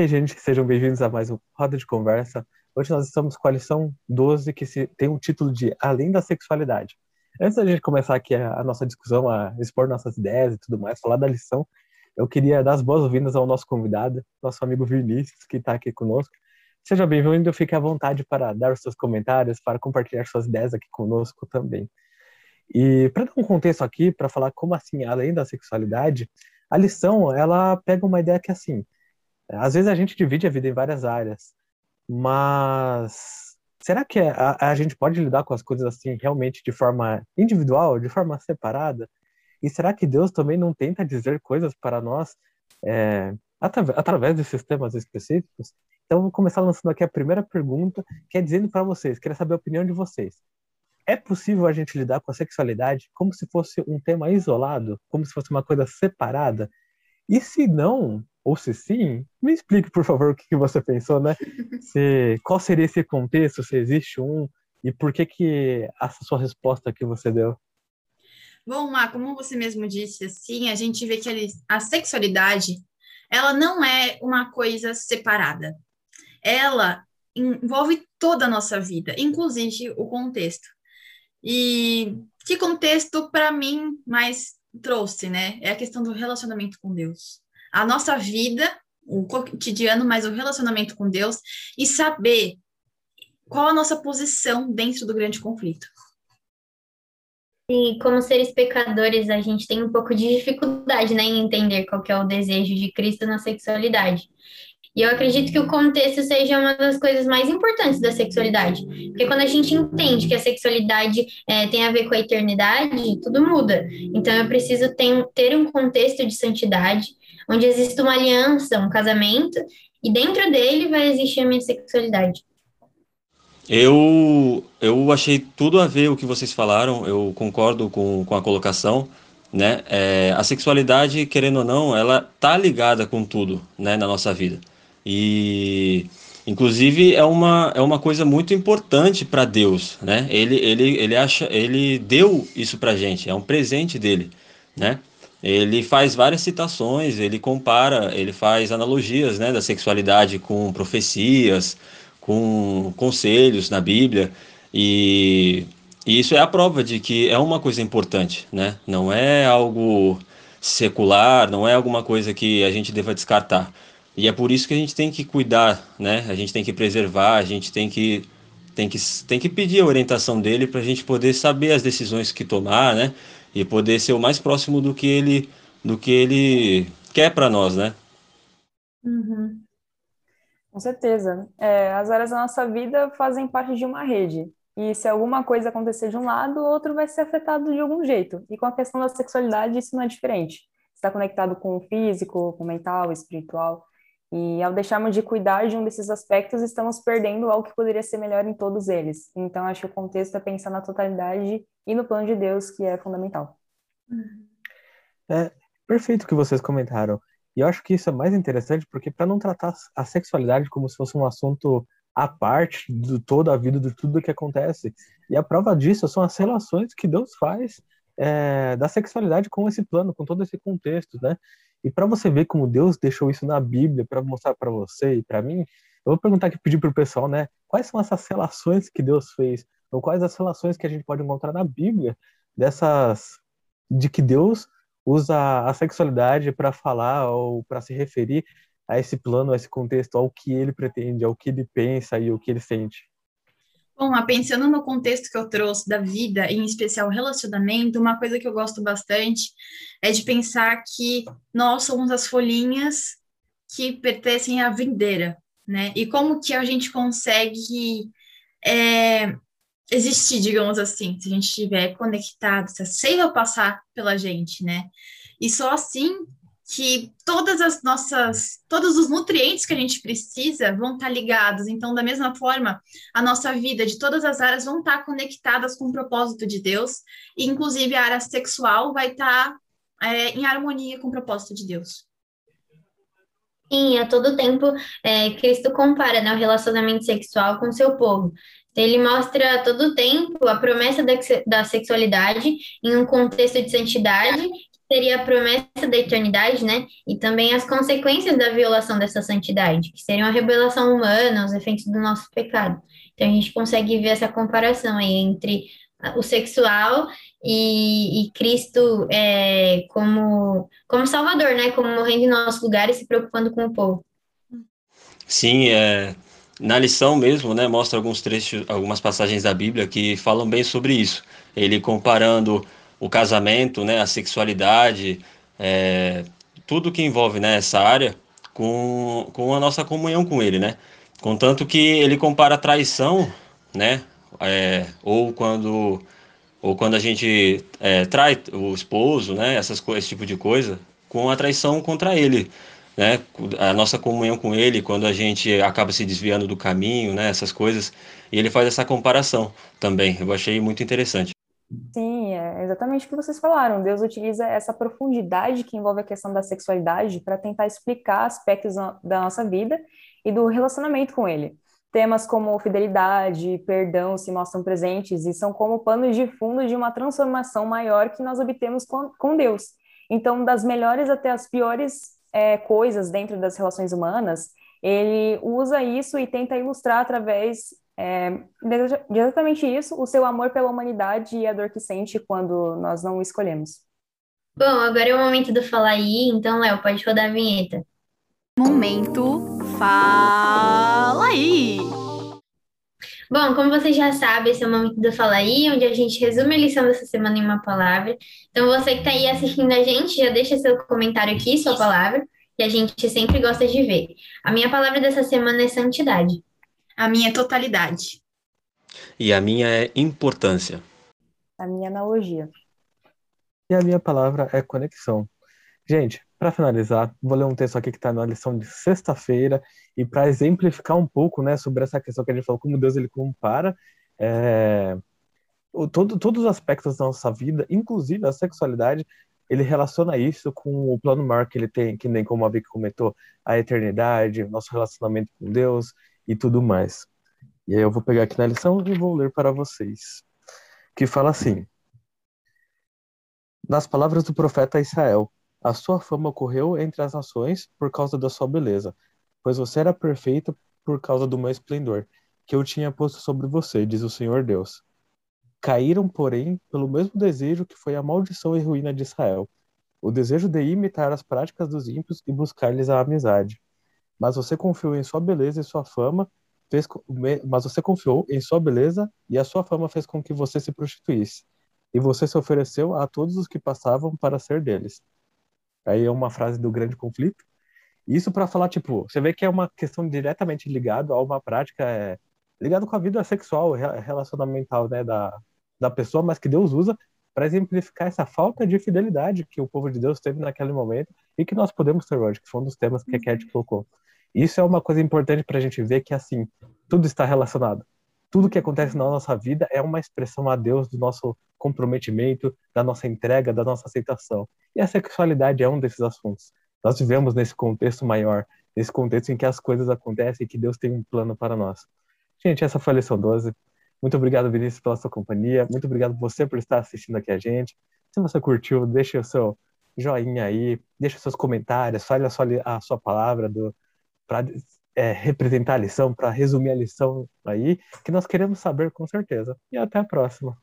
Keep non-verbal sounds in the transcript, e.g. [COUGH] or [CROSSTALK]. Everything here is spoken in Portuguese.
aí, gente, sejam bem-vindos a mais um Roda de Conversa. Hoje nós estamos com a lição 12, que se, tem o título de Além da Sexualidade. Antes da gente começar aqui a, a, nossa discussão, a expor nossas ideias e tudo mais, falar da lição, eu queria dar as boas-vindas ao nosso convidado, nosso amigo Vinícius, que está aqui conosco. Seja bem-vindo, fique à vontade para dar os seus comentários, para compartilhar suas ideias aqui conosco também. E para dar um contexto aqui, para falar como assim, além da sexualidade, a lição, ela pega uma ideia que assim, às vezes a gente divide a vida em várias áreas, mas será que a, a gente pode lidar com as coisas assim realmente de forma individual, de forma separada? E será que Deus também não tenta dizer coisas para nós é, através, através desses temas específicos? Então, vou começar lançando aqui a primeira pergunta, que é dizendo para vocês, queria saber a opinião de vocês. É possível a gente lidar com a sexualidade como se fosse um tema isolado, como se fosse uma coisa separada? E se não, ou se sim, me explique, por favor, o que, você pensou, né? [LAUGHS] Se, qual seria esse contexto, se existe um, e por que que essa sua resposta que você deu? Bom, Má, como você mesmo disse, assim, a gente vê que a sexualidade, ela não é uma coisa separada. Ela envolve toda a nossa vida, inclusive o contexto. E que contexto, para mim, mais trouxe, né? É a questão do relacionamento com Deus a nossa vida, o cotidiano, mas o relacionamento com Deus e saber qual a nossa posição dentro do grande conflito. E como seres pecadores, a gente tem um pouco de dificuldade né, em entender qual é o desejo de Cristo na sexualidade. E eu acredito que o contexto seja uma das coisas mais importantes da sexualidade. Porque quando a gente entende que a sexualidade é, tem a ver com a eternidade, tudo muda. Então eu preciso ter, ter um contexto de santidade, onde existe uma aliança, um casamento, e dentro dele vai existir a minha sexualidade. Eu, eu achei tudo a ver o que vocês falaram, eu concordo com, com a colocação, né? É, a sexualidade, querendo ou não, ela tá ligada com tudo, né, na nossa vida. E inclusive é uma, é uma coisa muito importante para Deus, né? Ele, ele, ele acha, ele deu isso pra gente, é um presente dele, né? ele faz várias citações, ele compara, ele faz analogias né, da sexualidade com profecias, com conselhos na Bíblia, e, e, isso é a prova de que é uma coisa importante, né? não é algo secular, não é alguma coisa que a gente deva descartar. E é por isso que a gente tem que cuidar, né? a gente tem que preservar, a gente tem que, tem que, tem que pedir a orientação dele para a gente poder saber as decisões que tomar, né? e poder ser o mais próximo do que ele do que ele quer para nós, né? Uhum. Com certeza. É, as áreas da nossa vida fazem parte de uma rede. E se alguma coisa acontecer de um lado, o outro vai ser afetado de algum jeito. E com a questão da sexualidade, isso não é diferente. Está conectado com o físico, com o mental, espiritual. E ao deixarmos de cuidar de um desses aspectos, estamos perdendo algo que poderia ser melhor em todos eles. Então, acho que o contexto é pensar na totalidade e no plano de Deus, que é fundamental. É perfeito o que vocês comentaram. E eu acho que isso é mais interessante porque, para não tratar a sexualidade como se fosse um assunto à parte de toda a vida, de tudo que acontece. E a prova disso são as relações que Deus faz é, da sexualidade com esse plano, com todo esse contexto, né? E para você ver como Deus deixou isso na Bíblia para mostrar para você e para mim, eu vou perguntar aqui, pedir para o pessoal, né? Quais são essas relações que Deus fez? Ou quais as relações que a gente pode encontrar na Bíblia dessas de que Deus usa a sexualidade para falar ou para se referir a esse plano, a esse contexto, ao que ele pretende, ao que ele pensa e o que ele sente? Bom, pensando no contexto que eu trouxe da vida, em especial relacionamento, uma coisa que eu gosto bastante é de pensar que nós somos as folhinhas que pertencem à videira, né? E como que a gente consegue é, existir, digamos assim, se a gente estiver conectado, se a seiva passar pela gente, né? E só assim que todas as nossas, todos os nutrientes que a gente precisa vão estar ligados. Então, da mesma forma, a nossa vida de todas as áreas vão estar conectadas com o propósito de Deus, e inclusive a área sexual vai estar é, em harmonia com o propósito de Deus. Sim, a todo tempo é, Cristo compara né, o relacionamento sexual com o seu povo. Ele mostra a todo tempo a promessa da, da sexualidade em um contexto de santidade seria a promessa da eternidade, né? E também as consequências da violação dessa santidade, que seriam a revelação humana, os efeitos do nosso pecado. Então a gente consegue ver essa comparação aí entre o sexual e, e Cristo é, como, como Salvador, né? Como morrendo em nosso lugar e se preocupando com o povo. Sim, é, na lição mesmo, né, mostra alguns trechos, algumas passagens da Bíblia que falam bem sobre isso. Ele comparando o casamento, né, a sexualidade, é, tudo que envolve né, essa área com, com a nossa comunhão com Ele, né? Contanto que ele compara a traição, né, é, ou quando ou quando a gente é, trai o esposo, né, essas esse tipo de coisa, com a traição contra ele né, a nossa comunhão com ele, quando a gente acaba se desviando do caminho, né, essas coisas, e ele faz essa comparação também. Eu achei muito interessante. Sim, é exatamente o que vocês falaram. Deus utiliza essa profundidade que envolve a questão da sexualidade para tentar explicar aspectos da nossa vida e do relacionamento com Ele. Temas como fidelidade, perdão se mostram presentes e são como panos de fundo de uma transformação maior que nós obtemos com, com Deus. Então, das melhores até as piores é, coisas dentro das relações humanas, ele usa isso e tenta ilustrar através é, de exatamente isso, o seu amor pela humanidade e a dor que sente quando nós não o escolhemos. Bom, agora é o momento do falar aí, então, Léo, pode rodar a vinheta. Momento Fala aí! Bom, como vocês já sabem, esse é o momento do Fala aí, onde a gente resume a lição dessa semana em uma palavra. Então, você que está aí assistindo a gente, já deixa seu comentário aqui, sua palavra, que a gente sempre gosta de ver. A minha palavra dessa semana é santidade. A minha é totalidade. E a minha é importância. A minha é analogia. E a minha palavra é conexão. Gente, para finalizar, vou ler um texto aqui que está na lição de sexta-feira e para exemplificar um pouco, né, sobre essa questão que a gente falou, como Deus ele compara é, o, todo, todos os aspectos da nossa vida, inclusive a sexualidade, ele relaciona isso com o plano maior que ele tem, que nem como a Vicky comentou, a eternidade, o nosso relacionamento com Deus e tudo mais. E aí eu vou pegar aqui na lição e vou ler para vocês. Que fala assim: Nas palavras do profeta Israel, a sua fama correu entre as nações por causa da sua beleza, pois você era perfeito por causa do meu esplendor, que eu tinha posto sobre você, diz o Senhor Deus. Caíram, porém, pelo mesmo desejo que foi a maldição e ruína de Israel, o desejo de imitar as práticas dos ímpios e buscar-lhes a amizade. Mas você confiou em sua beleza e sua fama, fez, mas você confiou em sua beleza e a sua fama fez com que você se prostituísse. E você se ofereceu a todos os que passavam para ser deles. Aí é uma frase do grande conflito. Isso para falar, tipo, você vê que é uma questão diretamente ligada a uma prática é, ligada com a vida sexual, relacionamental, né, da, da pessoa, mas que Deus usa para exemplificar essa falta de fidelidade que o povo de Deus teve naquele momento e que nós podemos ter hoje, que foi um dos temas que a Cat colocou. Isso é uma coisa importante para a gente ver que, assim, tudo está relacionado tudo que acontece na nossa vida é uma expressão a Deus do nosso comprometimento, da nossa entrega, da nossa aceitação. E a sexualidade é um desses assuntos. Nós vivemos nesse contexto maior, nesse contexto em que as coisas acontecem e que Deus tem um plano para nós. Gente, essa foi a lição 12. Muito obrigado, Vinícius, pela sua companhia. Muito obrigado você por estar assistindo aqui a gente. Se você curtiu, deixe o seu joinha aí, deixe os seus comentários, fale a sua, a sua palavra para é, representar a lição, para resumir a lição aí, que nós queremos saber com certeza. E até a próxima.